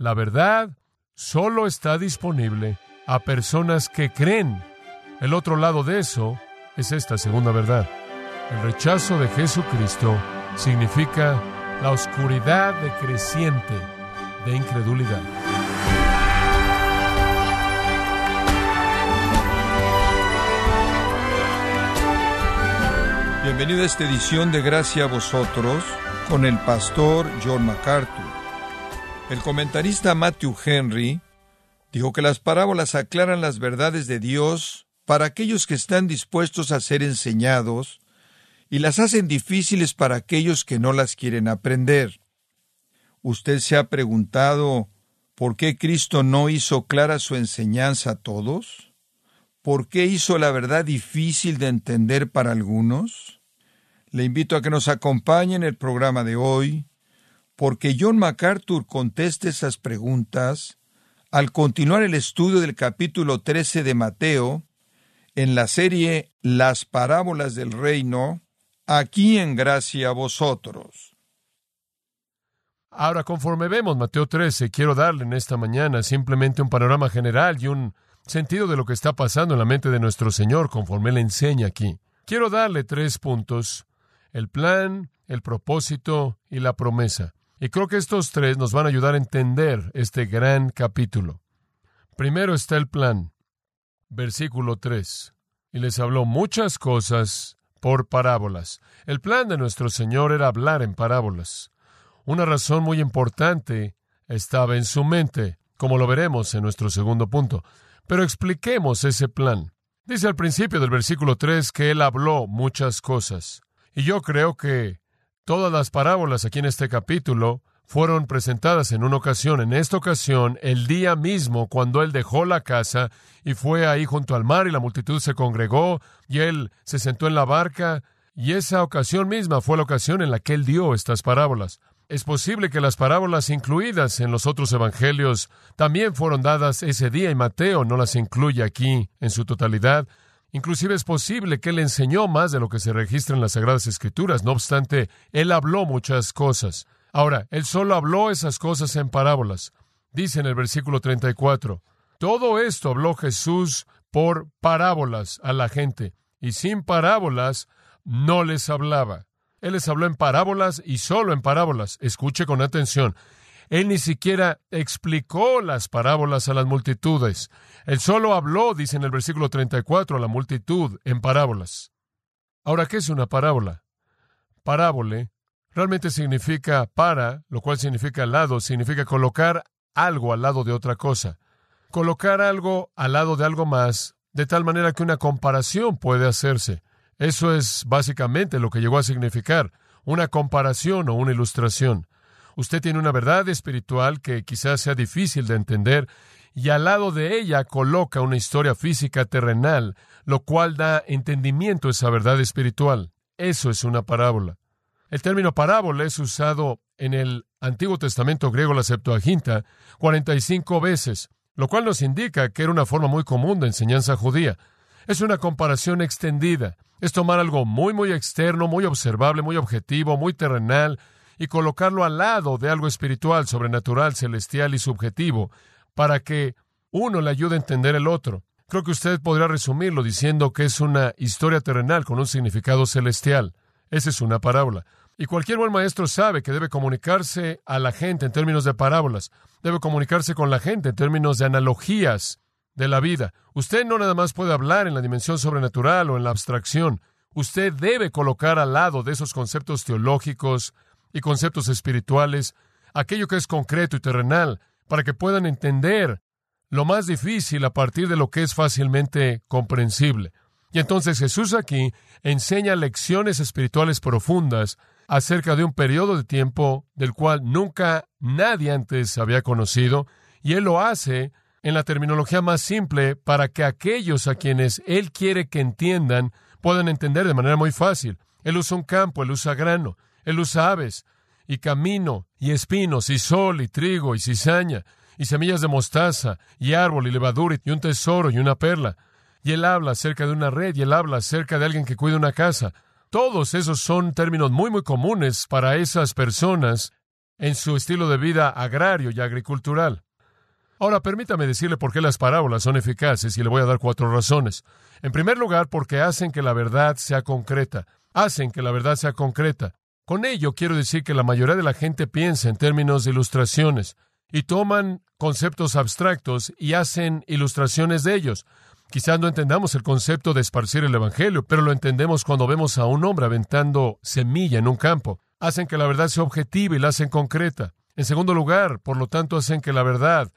La verdad solo está disponible a personas que creen. El otro lado de eso es esta segunda verdad. El rechazo de Jesucristo significa la oscuridad decreciente de incredulidad. Bienvenido a esta edición de Gracia a vosotros con el pastor John MacArthur. El comentarista Matthew Henry dijo que las parábolas aclaran las verdades de Dios para aquellos que están dispuestos a ser enseñados y las hacen difíciles para aquellos que no las quieren aprender. ¿Usted se ha preguntado por qué Cristo no hizo clara su enseñanza a todos? ¿Por qué hizo la verdad difícil de entender para algunos? Le invito a que nos acompañe en el programa de hoy, porque John MacArthur contesta esas preguntas al continuar el estudio del capítulo 13 de Mateo en la serie Las parábolas del reino, aquí en gracia a vosotros. Ahora, conforme vemos Mateo 13, quiero darle en esta mañana simplemente un panorama general y un sentido de lo que está pasando en la mente de nuestro Señor conforme Él enseña aquí. Quiero darle tres puntos, el plan, el propósito y la promesa. Y creo que estos tres nos van a ayudar a entender este gran capítulo. Primero está el plan, versículo 3. Y les habló muchas cosas por parábolas. El plan de nuestro Señor era hablar en parábolas. Una razón muy importante estaba en su mente, como lo veremos en nuestro segundo punto. Pero expliquemos ese plan. Dice al principio del versículo 3 que él habló muchas cosas. Y yo creo que todas las parábolas aquí en este capítulo fueron presentadas en una ocasión. En esta ocasión, el día mismo, cuando él dejó la casa y fue ahí junto al mar y la multitud se congregó y él se sentó en la barca, y esa ocasión misma fue la ocasión en la que él dio estas parábolas. Es posible que las parábolas incluidas en los otros evangelios también fueron dadas ese día y Mateo no las incluye aquí en su totalidad. Inclusive es posible que él enseñó más de lo que se registra en las Sagradas Escrituras. No obstante, él habló muchas cosas. Ahora, él solo habló esas cosas en parábolas. Dice en el versículo 34, todo esto habló Jesús por parábolas a la gente, y sin parábolas no les hablaba. Él les habló en parábolas y solo en parábolas. Escuche con atención. Él ni siquiera explicó las parábolas a las multitudes. Él solo habló, dice en el versículo 34, a la multitud en parábolas. Ahora, ¿qué es una parábola? Parábole realmente significa para, lo cual significa al lado, significa colocar algo al lado de otra cosa. Colocar algo al lado de algo más, de tal manera que una comparación puede hacerse. Eso es básicamente lo que llegó a significar, una comparación o una ilustración. Usted tiene una verdad espiritual que quizás sea difícil de entender y al lado de ella coloca una historia física terrenal, lo cual da entendimiento a esa verdad espiritual. Eso es una parábola. El término parábola es usado en el Antiguo Testamento griego, la Septuaginta, 45 veces, lo cual nos indica que era una forma muy común de enseñanza judía. Es una comparación extendida. Es tomar algo muy, muy externo, muy observable, muy objetivo, muy terrenal, y colocarlo al lado de algo espiritual, sobrenatural, celestial y subjetivo, para que uno le ayude a entender el otro. Creo que usted podría resumirlo diciendo que es una historia terrenal con un significado celestial. Esa es una parábola. Y cualquier buen maestro sabe que debe comunicarse a la gente en términos de parábolas, debe comunicarse con la gente en términos de analogías, de la vida. Usted no nada más puede hablar en la dimensión sobrenatural o en la abstracción. Usted debe colocar al lado de esos conceptos teológicos conceptos espirituales aquello que es concreto y terrenal, para que puedan entender lo más difícil a partir de lo que es fácilmente comprensible. Y entonces Jesús aquí enseña lecciones espirituales profundas acerca de un periodo de tiempo del cual nunca nadie antes había conocido, y Él lo hace en la terminología más simple para que aquellos a quienes Él quiere que entiendan puedan entender de manera muy fácil. Él usa un campo, Él usa grano, Él usa aves, y camino, y espinos, y sol, y trigo, y cizaña, y semillas de mostaza, y árbol, y levadura, y un tesoro, y una perla. Y Él habla acerca de una red, y Él habla acerca de alguien que cuida una casa. Todos esos son términos muy, muy comunes para esas personas en su estilo de vida agrario y agricultural. Ahora, permítame decirle por qué las parábolas son eficaces y le voy a dar cuatro razones. En primer lugar, porque hacen que la verdad sea concreta. Hacen que la verdad sea concreta. Con ello quiero decir que la mayoría de la gente piensa en términos de ilustraciones y toman conceptos abstractos y hacen ilustraciones de ellos. Quizás no entendamos el concepto de esparcir el Evangelio, pero lo entendemos cuando vemos a un hombre aventando semilla en un campo. Hacen que la verdad sea objetiva y la hacen concreta. En segundo lugar, por lo tanto, hacen que la verdad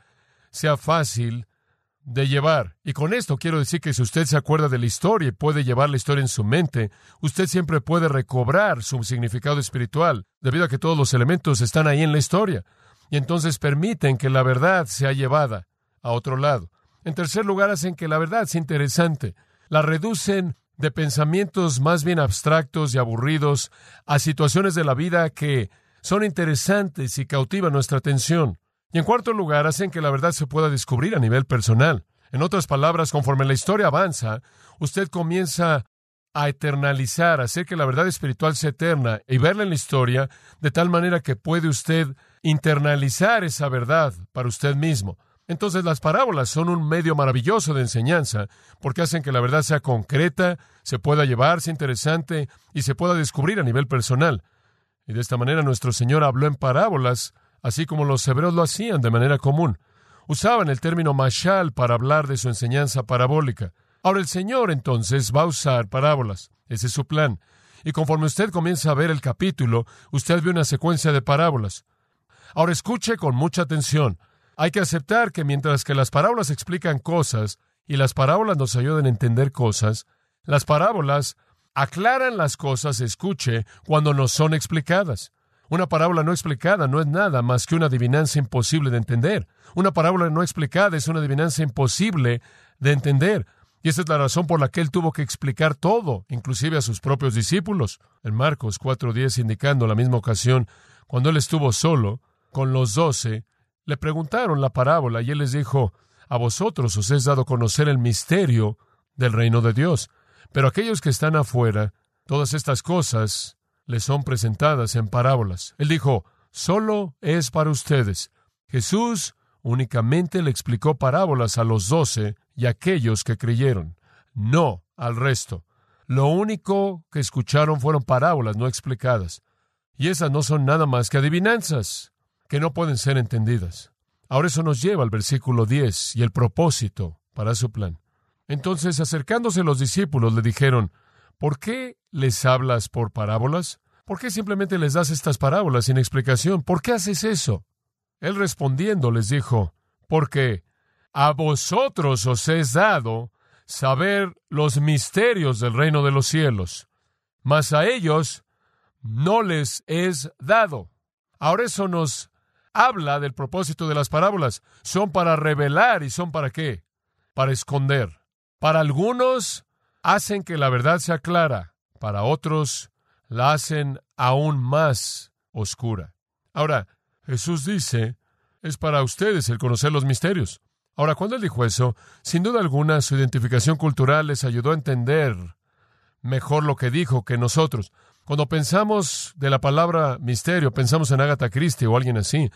sea fácil de llevar. Y con esto quiero decir que si usted se acuerda de la historia y puede llevar la historia en su mente, usted siempre puede recobrar su significado espiritual, debido a que todos los elementos están ahí en la historia. Y entonces permiten que la verdad sea llevada a otro lado. En tercer lugar, hacen que la verdad sea interesante. La reducen de pensamientos más bien abstractos y aburridos a situaciones de la vida que son interesantes y cautivan nuestra atención. Y en cuarto lugar, hacen que la verdad se pueda descubrir a nivel personal. En otras palabras, conforme la historia avanza, usted comienza a eternalizar, a hacer que la verdad espiritual sea eterna y verla en la historia de tal manera que puede usted internalizar esa verdad para usted mismo. Entonces las parábolas son un medio maravilloso de enseñanza porque hacen que la verdad sea concreta, se pueda llevar, sea interesante y se pueda descubrir a nivel personal. Y de esta manera nuestro Señor habló en parábolas, así como los hebreos lo hacían de manera común. Usaban el término mashal para hablar de su enseñanza parabólica. Ahora el Señor entonces va a usar parábolas. Ese es su plan. Y conforme usted comienza a ver el capítulo, usted ve una secuencia de parábolas. Ahora escuche con mucha atención. Hay que aceptar que mientras que las parábolas explican cosas y las parábolas nos ayudan a entender cosas, las parábolas aclaran las cosas, escuche, cuando no son explicadas. Una parábola no explicada no es nada más que una adivinanza imposible de entender. Una parábola no explicada es una adivinanza imposible de entender. Y esa es la razón por la que él tuvo que explicar todo, inclusive a sus propios discípulos. En Marcos 4.10, indicando la misma ocasión, cuando él estuvo solo, con los doce, le preguntaron la parábola y él les dijo, a vosotros os es dado conocer el misterio del reino de Dios, pero aquellos que están afuera, todas estas cosas les son presentadas en parábolas. Él dijo, solo es para ustedes. Jesús únicamente le explicó parábolas a los doce y a aquellos que creyeron, no al resto. Lo único que escucharon fueron parábolas no explicadas. Y esas no son nada más que adivinanzas que no pueden ser entendidas. Ahora eso nos lleva al versículo 10 y el propósito para su plan. Entonces, acercándose los discípulos, le dijeron, ¿por qué les hablas por parábolas? ¿Por qué simplemente les das estas parábolas sin explicación? ¿Por qué haces eso? Él respondiendo les dijo, porque a vosotros os es dado saber los misterios del reino de los cielos, mas a ellos no les es dado. Ahora eso nos habla del propósito de las parábolas. Son para revelar y son para qué? Para esconder. Para algunos hacen que la verdad sea clara, para otros la hacen aún más oscura. Ahora, Jesús dice, es para ustedes el conocer los misterios. Ahora, cuando él dijo eso, sin duda alguna su identificación cultural les ayudó a entender mejor lo que dijo que nosotros. Cuando pensamos de la palabra misterio, pensamos en Agatha Christie o alguien así.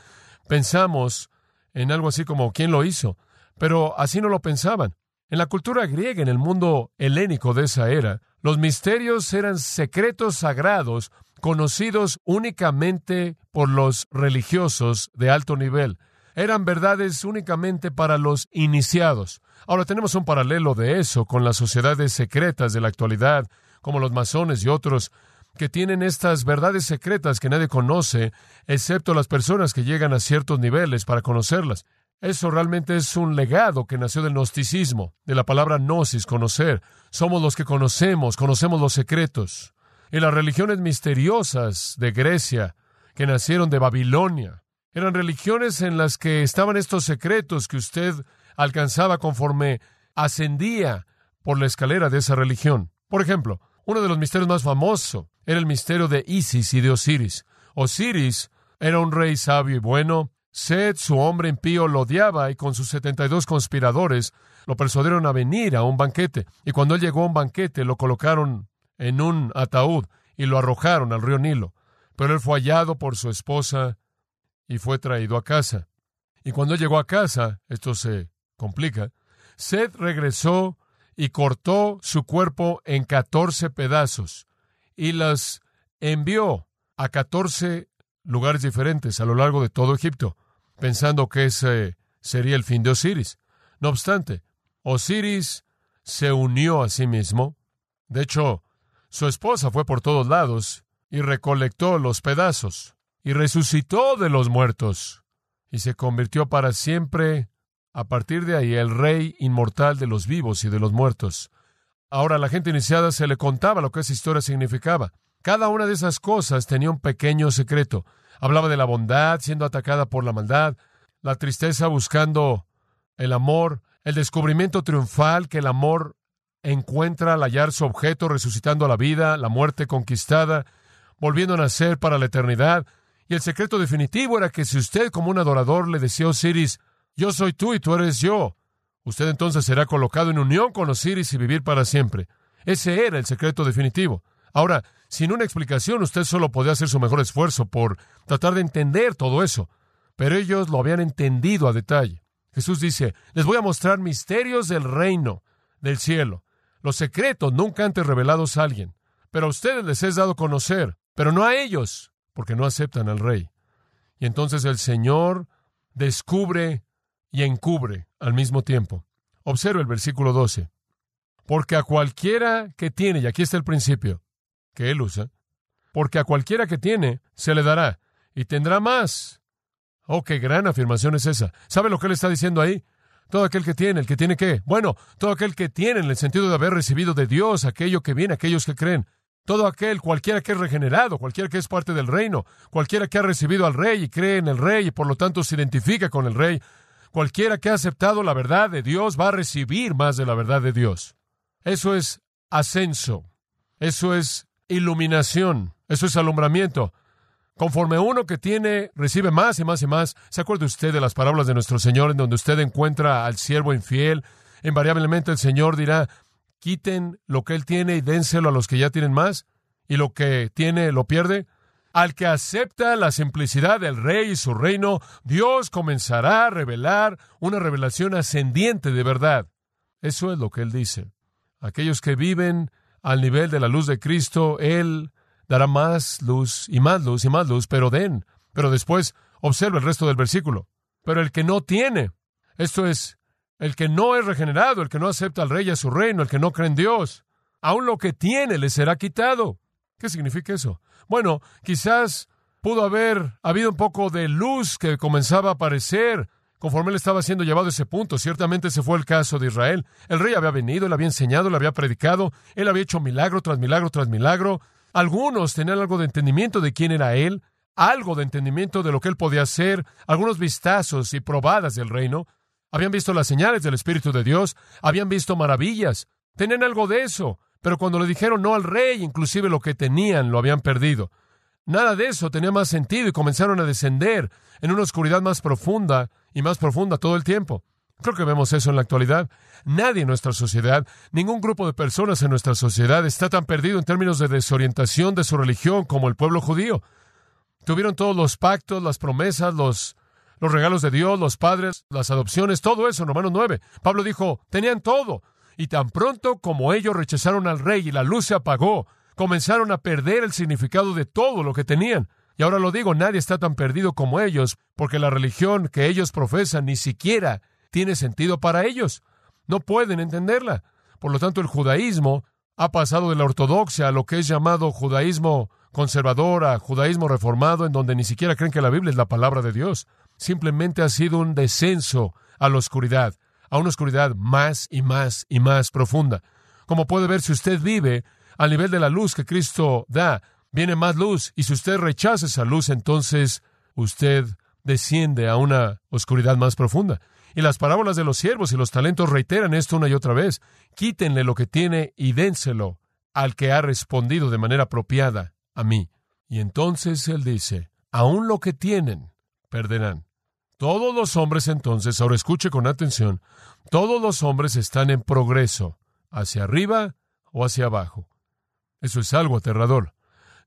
Pensamos en algo así como ¿quién lo hizo? Pero así no lo pensaban. En la cultura griega, en el mundo helénico de esa era, los misterios eran secretos sagrados conocidos únicamente por los religiosos de alto nivel. Eran verdades únicamente para los iniciados. Ahora tenemos un paralelo de eso con las sociedades secretas de la actualidad, como los masones y otros que tienen estas verdades secretas que nadie conoce, excepto las personas que llegan a ciertos niveles para conocerlas. Eso realmente es un legado que nació del gnosticismo, de la palabra gnosis, conocer. Somos los que conocemos, conocemos los secretos. Y las religiones misteriosas de Grecia, que nacieron de Babilonia, eran religiones en las que estaban estos secretos que usted alcanzaba conforme ascendía por la escalera de esa religión. Por ejemplo, uno de los misterios más famosos era el misterio de Isis y de Osiris. Osiris era un rey sabio y bueno. Seth, su hombre impío, lo odiaba y con sus setenta y dos conspiradores lo persuadieron a venir a un banquete. Y cuando él llegó a un banquete, lo colocaron en un ataúd y lo arrojaron al río Nilo. Pero él fue hallado por su esposa y fue traído a casa. Y cuando llegó a casa, esto se complica, Seth regresó y cortó su cuerpo en catorce pedazos y las envió a catorce lugares diferentes a lo largo de todo Egipto, pensando que ese sería el fin de Osiris. No obstante, Osiris se unió a sí mismo. De hecho, su esposa fue por todos lados y recolectó los pedazos y resucitó de los muertos y se convirtió para siempre a partir de ahí el rey inmortal de los vivos y de los muertos. Ahora la gente iniciada se le contaba lo que esa historia significaba. Cada una de esas cosas tenía un pequeño secreto. Hablaba de la bondad siendo atacada por la maldad, la tristeza buscando el amor, el descubrimiento triunfal que el amor encuentra al hallar su objeto resucitando a la vida, la muerte conquistada, volviendo a nacer para la eternidad. Y el secreto definitivo era que si usted como un adorador le decía a Osiris, yo soy tú y tú eres yo, usted entonces será colocado en unión con Osiris y vivir para siempre. Ese era el secreto definitivo. Ahora, sin una explicación, usted solo podía hacer su mejor esfuerzo por tratar de entender todo eso, pero ellos lo habían entendido a detalle. Jesús dice, les voy a mostrar misterios del reino del cielo, los secretos nunca antes revelados a alguien, pero a ustedes les es dado conocer, pero no a ellos, porque no aceptan al rey. Y entonces el Señor descubre y encubre al mismo tiempo. Observe el versículo 12. Porque a cualquiera que tiene, y aquí está el principio, que él usa, porque a cualquiera que tiene se le dará y tendrá más. Oh, qué gran afirmación es esa. ¿Sabe lo que él está diciendo ahí? Todo aquel que tiene, el que tiene qué? Bueno, todo aquel que tiene en el sentido de haber recibido de Dios aquello que viene, aquellos que creen. Todo aquel, cualquiera que es regenerado, cualquiera que es parte del reino, cualquiera que ha recibido al rey y cree en el rey y por lo tanto se identifica con el rey, cualquiera que ha aceptado la verdad de Dios va a recibir más de la verdad de Dios. Eso es ascenso, eso es iluminación, eso es alumbramiento. Conforme uno que tiene recibe más y más y más, ¿se acuerda usted de las parábolas de nuestro Señor en donde usted encuentra al siervo infiel? Invariablemente el Señor dirá, quiten lo que él tiene y dénselo a los que ya tienen más, y lo que tiene lo pierde. Al que acepta la simplicidad del rey y su reino, Dios comenzará a revelar una revelación ascendiente de verdad. Eso es lo que él dice. Aquellos que viven al nivel de la luz de Cristo, Él dará más luz y más luz y más luz, pero den. Pero después observa el resto del versículo. Pero el que no tiene, esto es, el que no es regenerado, el que no acepta al rey y a su reino, el que no cree en Dios, aun lo que tiene le será quitado. ¿Qué significa eso? Bueno, quizás pudo haber habido un poco de luz que comenzaba a aparecer conforme él estaba siendo llevado a ese punto. Ciertamente ese fue el caso de Israel. El rey había venido, él había enseñado, él había predicado, él había hecho milagro tras milagro tras milagro. Algunos tenían algo de entendimiento de quién era Él, algo de entendimiento de lo que Él podía hacer, algunos vistazos y probadas del reino. Habían visto las señales del Espíritu de Dios, habían visto maravillas, tenían algo de eso, pero cuando le dijeron no al rey, inclusive lo que tenían lo habían perdido. Nada de eso tenía más sentido y comenzaron a descender en una oscuridad más profunda y más profunda todo el tiempo. Creo que vemos eso en la actualidad. Nadie en nuestra sociedad, ningún grupo de personas en nuestra sociedad está tan perdido en términos de desorientación de su religión como el pueblo judío. Tuvieron todos los pactos, las promesas, los, los regalos de Dios, los padres, las adopciones, todo eso en Romanos 9. Pablo dijo, tenían todo. Y tan pronto como ellos rechazaron al rey y la luz se apagó, comenzaron a perder el significado de todo lo que tenían. Y ahora lo digo, nadie está tan perdido como ellos, porque la religión que ellos profesan ni siquiera tiene sentido para ellos. No pueden entenderla. Por lo tanto, el judaísmo ha pasado de la ortodoxia a lo que es llamado judaísmo conservador, a judaísmo reformado, en donde ni siquiera creen que la Biblia es la palabra de Dios. Simplemente ha sido un descenso a la oscuridad, a una oscuridad más y más y más profunda. Como puede ver, si usted vive al nivel de la luz que Cristo da, viene más luz, y si usted rechaza esa luz, entonces usted desciende a una oscuridad más profunda. Y las parábolas de los siervos y los talentos reiteran esto una y otra vez. Quítenle lo que tiene y dénselo al que ha respondido de manera apropiada a mí. Y entonces él dice, aún lo que tienen, perderán. Todos los hombres entonces, ahora escuche con atención, todos los hombres están en progreso, hacia arriba o hacia abajo. Eso es algo aterrador.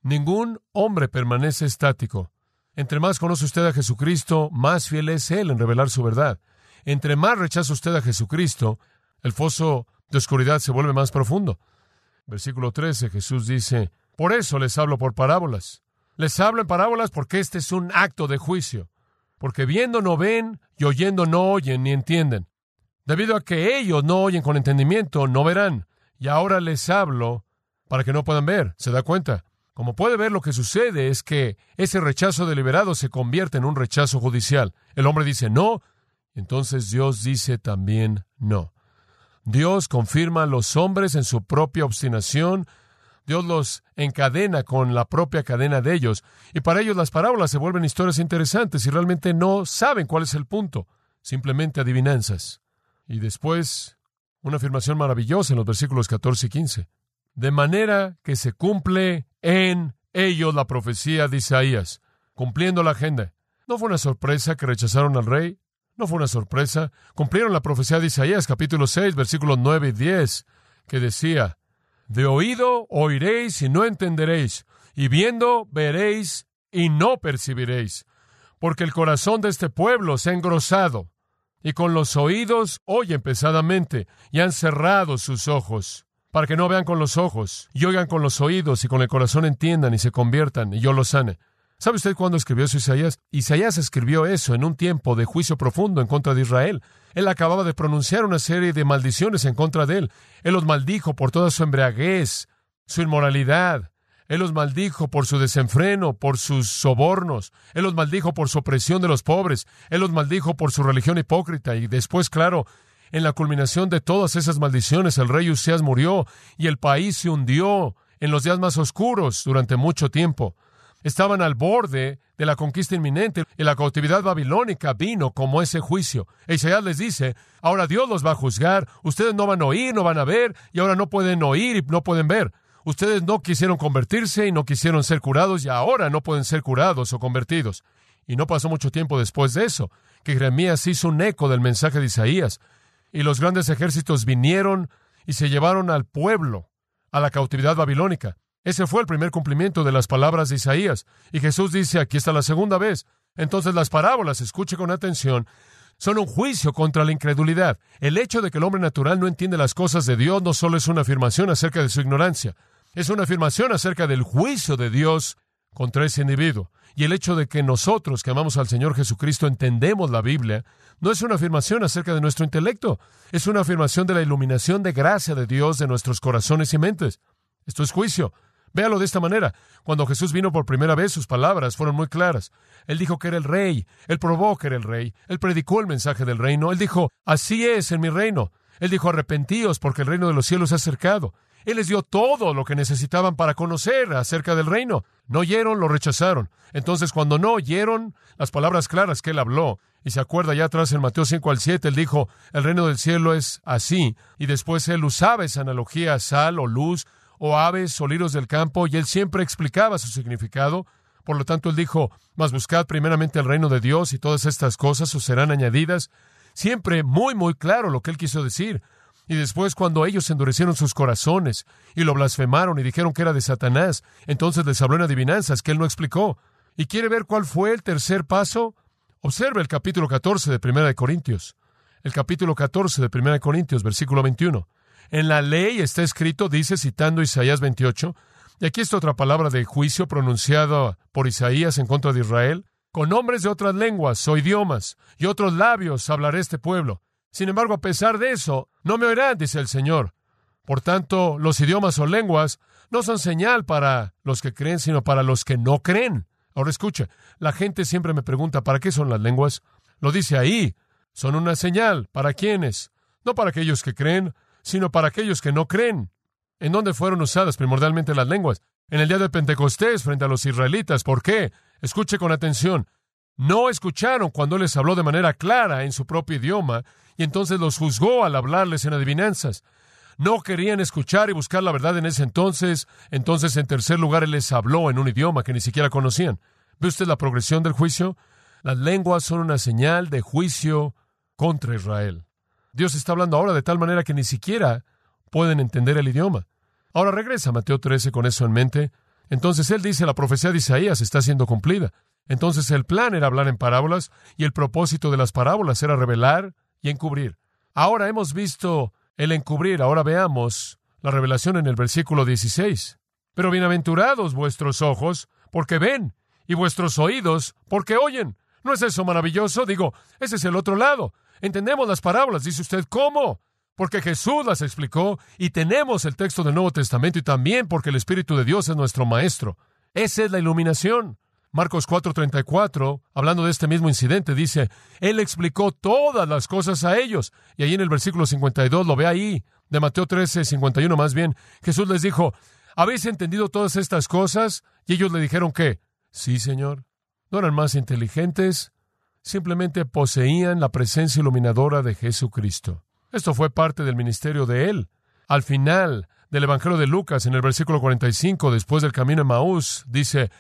Ningún hombre permanece estático. Entre más conoce usted a Jesucristo, más fiel es Él en revelar su verdad. Entre más rechaza usted a Jesucristo, el foso de oscuridad se vuelve más profundo. Versículo 13, Jesús dice, por eso les hablo por parábolas. Les hablo en parábolas porque este es un acto de juicio. Porque viendo no ven y oyendo no oyen ni entienden. Debido a que ellos no oyen con entendimiento, no verán. Y ahora les hablo para que no puedan ver. ¿Se da cuenta? Como puede ver, lo que sucede es que ese rechazo deliberado se convierte en un rechazo judicial. El hombre dice no, entonces Dios dice también no. Dios confirma a los hombres en su propia obstinación, Dios los encadena con la propia cadena de ellos, y para ellos las parábolas se vuelven historias interesantes y realmente no saben cuál es el punto, simplemente adivinanzas. Y después, una afirmación maravillosa en los versículos 14 y 15. De manera que se cumple en ellos la profecía de Isaías, cumpliendo la agenda. ¿No fue una sorpresa que rechazaron al rey? No fue una sorpresa. Cumplieron la profecía de Isaías, capítulo 6, versículos 9 y 10, que decía, De oído oiréis y no entenderéis, y viendo veréis y no percibiréis, porque el corazón de este pueblo se ha engrosado, y con los oídos oyen pesadamente, y han cerrado sus ojos, para que no vean con los ojos, y oigan con los oídos, y con el corazón entiendan y se conviertan, y yo los sane. ¿Sabe usted cuándo escribió eso Isaías? Isaías escribió eso en un tiempo de juicio profundo en contra de Israel. Él acababa de pronunciar una serie de maldiciones en contra de él. Él los maldijo por toda su embriaguez, su inmoralidad. Él los maldijo por su desenfreno, por sus sobornos. Él los maldijo por su opresión de los pobres. Él los maldijo por su religión hipócrita. Y después, claro, en la culminación de todas esas maldiciones, el rey Usías murió y el país se hundió en los días más oscuros durante mucho tiempo estaban al borde de la conquista inminente y la cautividad babilónica vino como ese juicio. E Isaías les dice, ahora Dios los va a juzgar, ustedes no van a oír, no van a ver, y ahora no pueden oír y no pueden ver. Ustedes no quisieron convertirse y no quisieron ser curados y ahora no pueden ser curados o convertidos. Y no pasó mucho tiempo después de eso, que Jeremías hizo un eco del mensaje de Isaías, y los grandes ejércitos vinieron y se llevaron al pueblo a la cautividad babilónica. Ese fue el primer cumplimiento de las palabras de Isaías. Y Jesús dice, aquí está la segunda vez. Entonces las parábolas, escuche con atención, son un juicio contra la incredulidad. El hecho de que el hombre natural no entiende las cosas de Dios no solo es una afirmación acerca de su ignorancia, es una afirmación acerca del juicio de Dios contra ese individuo. Y el hecho de que nosotros que amamos al Señor Jesucristo entendemos la Biblia, no es una afirmación acerca de nuestro intelecto, es una afirmación de la iluminación de gracia de Dios de nuestros corazones y mentes. Esto es juicio. Véalo de esta manera. Cuando Jesús vino por primera vez, sus palabras fueron muy claras. Él dijo que era el rey, él probó que era el rey, él predicó el mensaje del reino, él dijo, así es en mi reino. Él dijo, arrepentíos porque el reino de los cielos se ha acercado. Él les dio todo lo que necesitaban para conocer acerca del reino. No oyeron, lo rechazaron. Entonces, cuando no oyeron las palabras claras que él habló, y se acuerda ya atrás en Mateo 5 al 7, él dijo, el reino del cielo es así, y después él usaba esa analogía, sal o luz, o aves o liros del campo, y él siempre explicaba su significado. Por lo tanto, él dijo, mas buscad primeramente el reino de Dios y todas estas cosas os serán añadidas. Siempre muy, muy claro lo que él quiso decir. Y después, cuando ellos endurecieron sus corazones y lo blasfemaron y dijeron que era de Satanás, entonces les habló en adivinanzas que él no explicó. ¿Y quiere ver cuál fue el tercer paso? Observe el capítulo 14 de Primera de Corintios. El capítulo 14 de Primera de Corintios, versículo 21. En la ley está escrito, dice citando Isaías 28, y aquí está otra palabra de juicio pronunciada por Isaías en contra de Israel, con nombres de otras lenguas o idiomas y otros labios hablaré este pueblo. Sin embargo, a pesar de eso, no me oirán, dice el Señor. Por tanto, los idiomas o lenguas no son señal para los que creen, sino para los que no creen. Ahora escucha, la gente siempre me pregunta, ¿para qué son las lenguas? Lo dice ahí, son una señal. ¿Para quiénes? No para aquellos que creen, sino para aquellos que no creen. ¿En dónde fueron usadas primordialmente las lenguas? En el día de Pentecostés frente a los israelitas. ¿Por qué? Escuche con atención. No escucharon cuando les habló de manera clara en su propio idioma y entonces los juzgó al hablarles en adivinanzas. No querían escuchar y buscar la verdad en ese entonces. Entonces, en tercer lugar, Él les habló en un idioma que ni siquiera conocían. ¿Ve usted la progresión del juicio? Las lenguas son una señal de juicio contra Israel. Dios está hablando ahora de tal manera que ni siquiera pueden entender el idioma. Ahora regresa Mateo 13 con eso en mente. Entonces él dice, la profecía de Isaías está siendo cumplida. Entonces el plan era hablar en parábolas y el propósito de las parábolas era revelar y encubrir. Ahora hemos visto el encubrir, ahora veamos la revelación en el versículo 16. Pero bienaventurados vuestros ojos, porque ven, y vuestros oídos, porque oyen. ¿No es eso maravilloso? Digo, ese es el otro lado. Entendemos las parábolas, dice usted, ¿cómo? Porque Jesús las explicó y tenemos el texto del Nuevo Testamento y también porque el Espíritu de Dios es nuestro Maestro. Esa es la iluminación. Marcos 4:34, hablando de este mismo incidente, dice, Él explicó todas las cosas a ellos. Y ahí en el versículo 52, lo ve ahí, de Mateo 13, 51 más bien, Jesús les dijo, ¿habéis entendido todas estas cosas? Y ellos le dijeron que, sí, Señor. No eran más inteligentes, simplemente poseían la presencia iluminadora de Jesucristo. Esto fue parte del ministerio de Él. Al final del Evangelio de Lucas, en el versículo 45, después del camino de Maús, dice,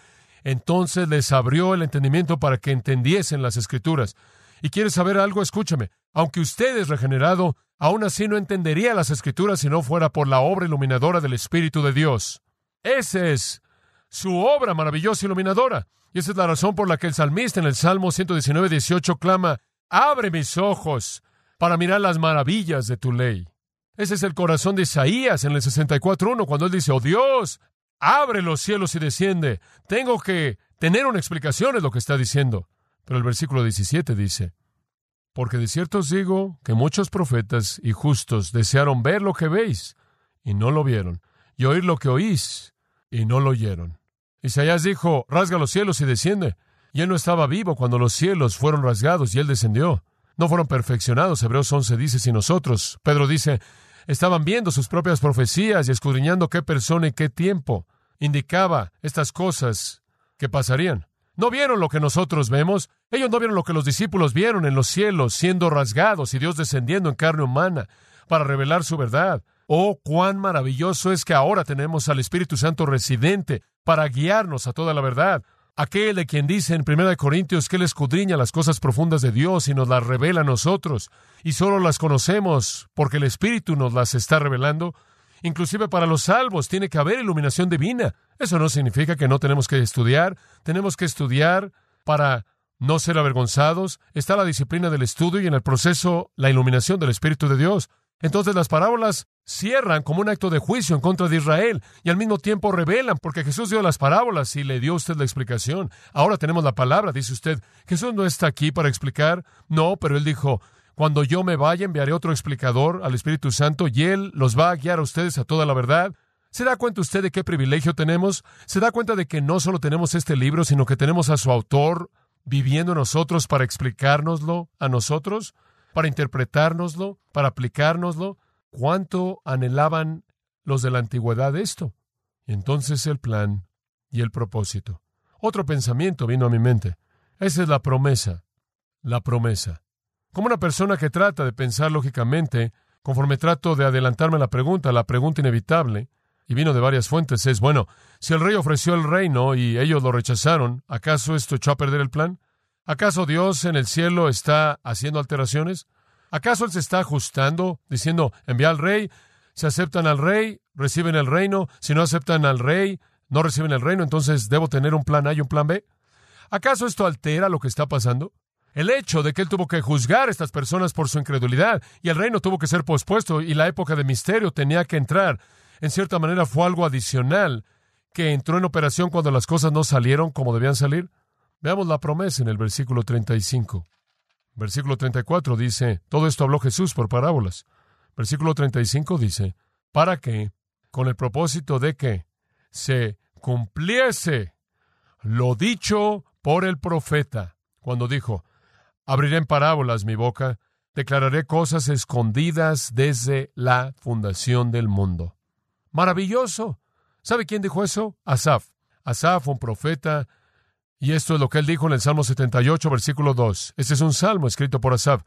entonces les abrió el entendimiento para que entendiesen las escrituras. ¿Y quieres saber algo? Escúchame. Aunque usted es regenerado, aún así no entendería las escrituras si no fuera por la obra iluminadora del Espíritu de Dios. Esa es su obra maravillosa iluminadora. Y esa es la razón por la que el salmista en el Salmo 119, 18 clama, Abre mis ojos para mirar las maravillas de tu ley. Ese es el corazón de Isaías en el 64.1, cuando él dice, Oh Dios, abre los cielos y desciende. Tengo que tener una explicación de lo que está diciendo. Pero el versículo 17 dice, Porque de cierto os digo que muchos profetas y justos desearon ver lo que veis y no lo vieron, y oír lo que oís y no lo oyeron. Isaías dijo, rasga los cielos y desciende. Y él no estaba vivo cuando los cielos fueron rasgados y él descendió. No fueron perfeccionados, Hebreos 11 dice, si nosotros. Pedro dice, estaban viendo sus propias profecías y escudriñando qué persona y qué tiempo indicaba estas cosas que pasarían. No vieron lo que nosotros vemos, ellos no vieron lo que los discípulos vieron en los cielos siendo rasgados y Dios descendiendo en carne humana para revelar su verdad. Oh, cuán maravilloso es que ahora tenemos al Espíritu Santo residente para guiarnos a toda la verdad. Aquel de quien dice en 1 Corintios que Él escudriña las cosas profundas de Dios y nos las revela a nosotros, y solo las conocemos porque el Espíritu nos las está revelando. Inclusive para los salvos tiene que haber iluminación divina. Eso no significa que no tenemos que estudiar, tenemos que estudiar para no ser avergonzados. Está la disciplina del estudio y en el proceso la iluminación del Espíritu de Dios. Entonces las parábolas cierran como un acto de juicio en contra de Israel y al mismo tiempo revelan, porque Jesús dio las parábolas y le dio usted la explicación. Ahora tenemos la palabra, dice usted, Jesús no está aquí para explicar. No, pero él dijo, cuando yo me vaya enviaré otro explicador al Espíritu Santo y él los va a guiar a ustedes a toda la verdad. ¿Se da cuenta usted de qué privilegio tenemos? ¿Se da cuenta de que no solo tenemos este libro, sino que tenemos a su autor viviendo en nosotros para explicárnoslo a nosotros? Para interpretárnoslo, para aplicárnoslo. ¿Cuánto anhelaban los de la antigüedad esto? Entonces el plan y el propósito. Otro pensamiento vino a mi mente. Esa es la promesa. La promesa. Como una persona que trata de pensar lógicamente, conforme trato de adelantarme a la pregunta, la pregunta inevitable, y vino de varias fuentes, es, bueno, si el rey ofreció el reino y ellos lo rechazaron, ¿acaso esto echó a perder el plan? ¿Acaso Dios en el cielo está haciendo alteraciones? ¿Acaso Él se está ajustando, diciendo, envía al rey, si aceptan al rey, reciben el reino, si no aceptan al rey, no reciben el reino, entonces debo tener un plan A y un plan B? ¿Acaso esto altera lo que está pasando? El hecho de que Él tuvo que juzgar a estas personas por su incredulidad y el reino tuvo que ser pospuesto y la época de misterio tenía que entrar, en cierta manera fue algo adicional que entró en operación cuando las cosas no salieron como debían salir. Veamos la promesa en el versículo 35. Versículo 34 dice, todo esto habló Jesús por parábolas. Versículo 35 dice, para que, con el propósito de que se cumpliese lo dicho por el profeta, cuando dijo, abriré en parábolas mi boca, declararé cosas escondidas desde la fundación del mundo. Maravilloso. ¿Sabe quién dijo eso? Asaf. Asaf, un profeta y esto es lo que él dijo en el Salmo 78, versículo 2. Este es un salmo escrito por Asaf.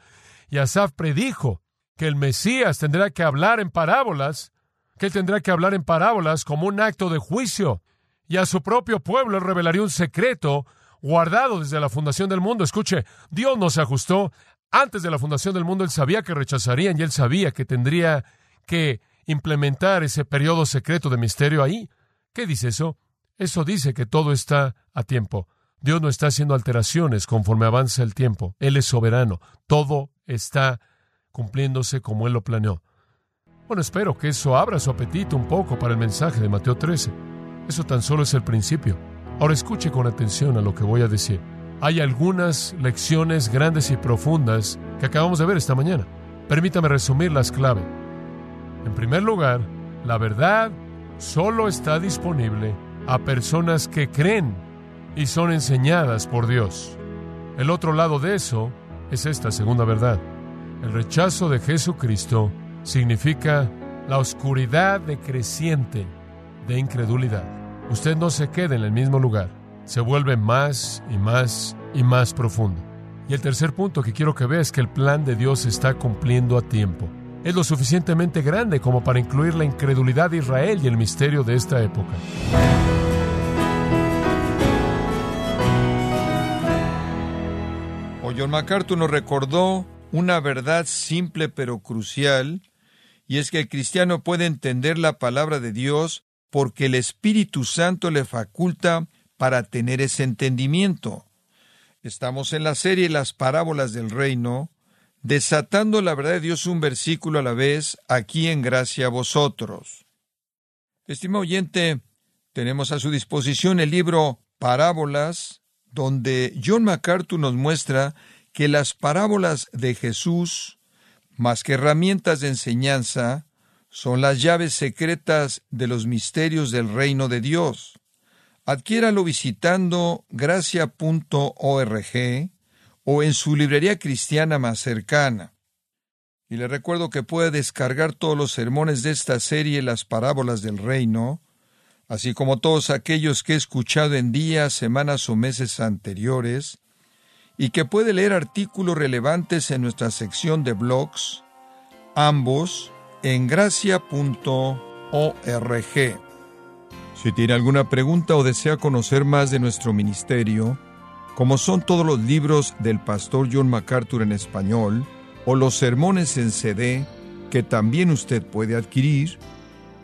Y Asaf predijo que el Mesías tendrá que hablar en parábolas, que él tendrá que hablar en parábolas como un acto de juicio. Y a su propio pueblo él revelaría un secreto guardado desde la fundación del mundo. Escuche, Dios no se ajustó. Antes de la fundación del mundo él sabía que rechazarían y él sabía que tendría que implementar ese periodo secreto de misterio ahí. ¿Qué dice eso? Eso dice que todo está a tiempo. Dios no está haciendo alteraciones conforme avanza el tiempo. Él es soberano. Todo está cumpliéndose como Él lo planeó. Bueno, espero que eso abra su apetito un poco para el mensaje de Mateo 13. Eso tan solo es el principio. Ahora escuche con atención a lo que voy a decir. Hay algunas lecciones grandes y profundas que acabamos de ver esta mañana. Permítame resumir las claves. En primer lugar, la verdad solo está disponible a personas que creen y son enseñadas por Dios. El otro lado de eso es esta segunda verdad. El rechazo de Jesucristo significa la oscuridad decreciente de incredulidad. Usted no se queda en el mismo lugar, se vuelve más y más y más profundo. Y el tercer punto que quiero que vea es que el plan de Dios se está cumpliendo a tiempo. Es lo suficientemente grande como para incluir la incredulidad de Israel y el misterio de esta época. John MacArthur nos recordó una verdad simple pero crucial, y es que el cristiano puede entender la palabra de Dios porque el Espíritu Santo le faculta para tener ese entendimiento. Estamos en la serie Las parábolas del reino, desatando la verdad de Dios un versículo a la vez, aquí en gracia a vosotros. Estimado oyente, tenemos a su disposición el libro Parábolas, donde John MacArthur nos muestra que las parábolas de Jesús, más que herramientas de enseñanza, son las llaves secretas de los misterios del reino de Dios. Adquiéralo visitando gracia.org o en su librería cristiana más cercana. Y le recuerdo que puede descargar todos los sermones de esta serie Las parábolas del reino, así como todos aquellos que he escuchado en días, semanas o meses anteriores, y que puede leer artículos relevantes en nuestra sección de blogs, ambos en gracia.org. Si tiene alguna pregunta o desea conocer más de nuestro ministerio, como son todos los libros del pastor John MacArthur en español, o los sermones en CD, que también usted puede adquirir,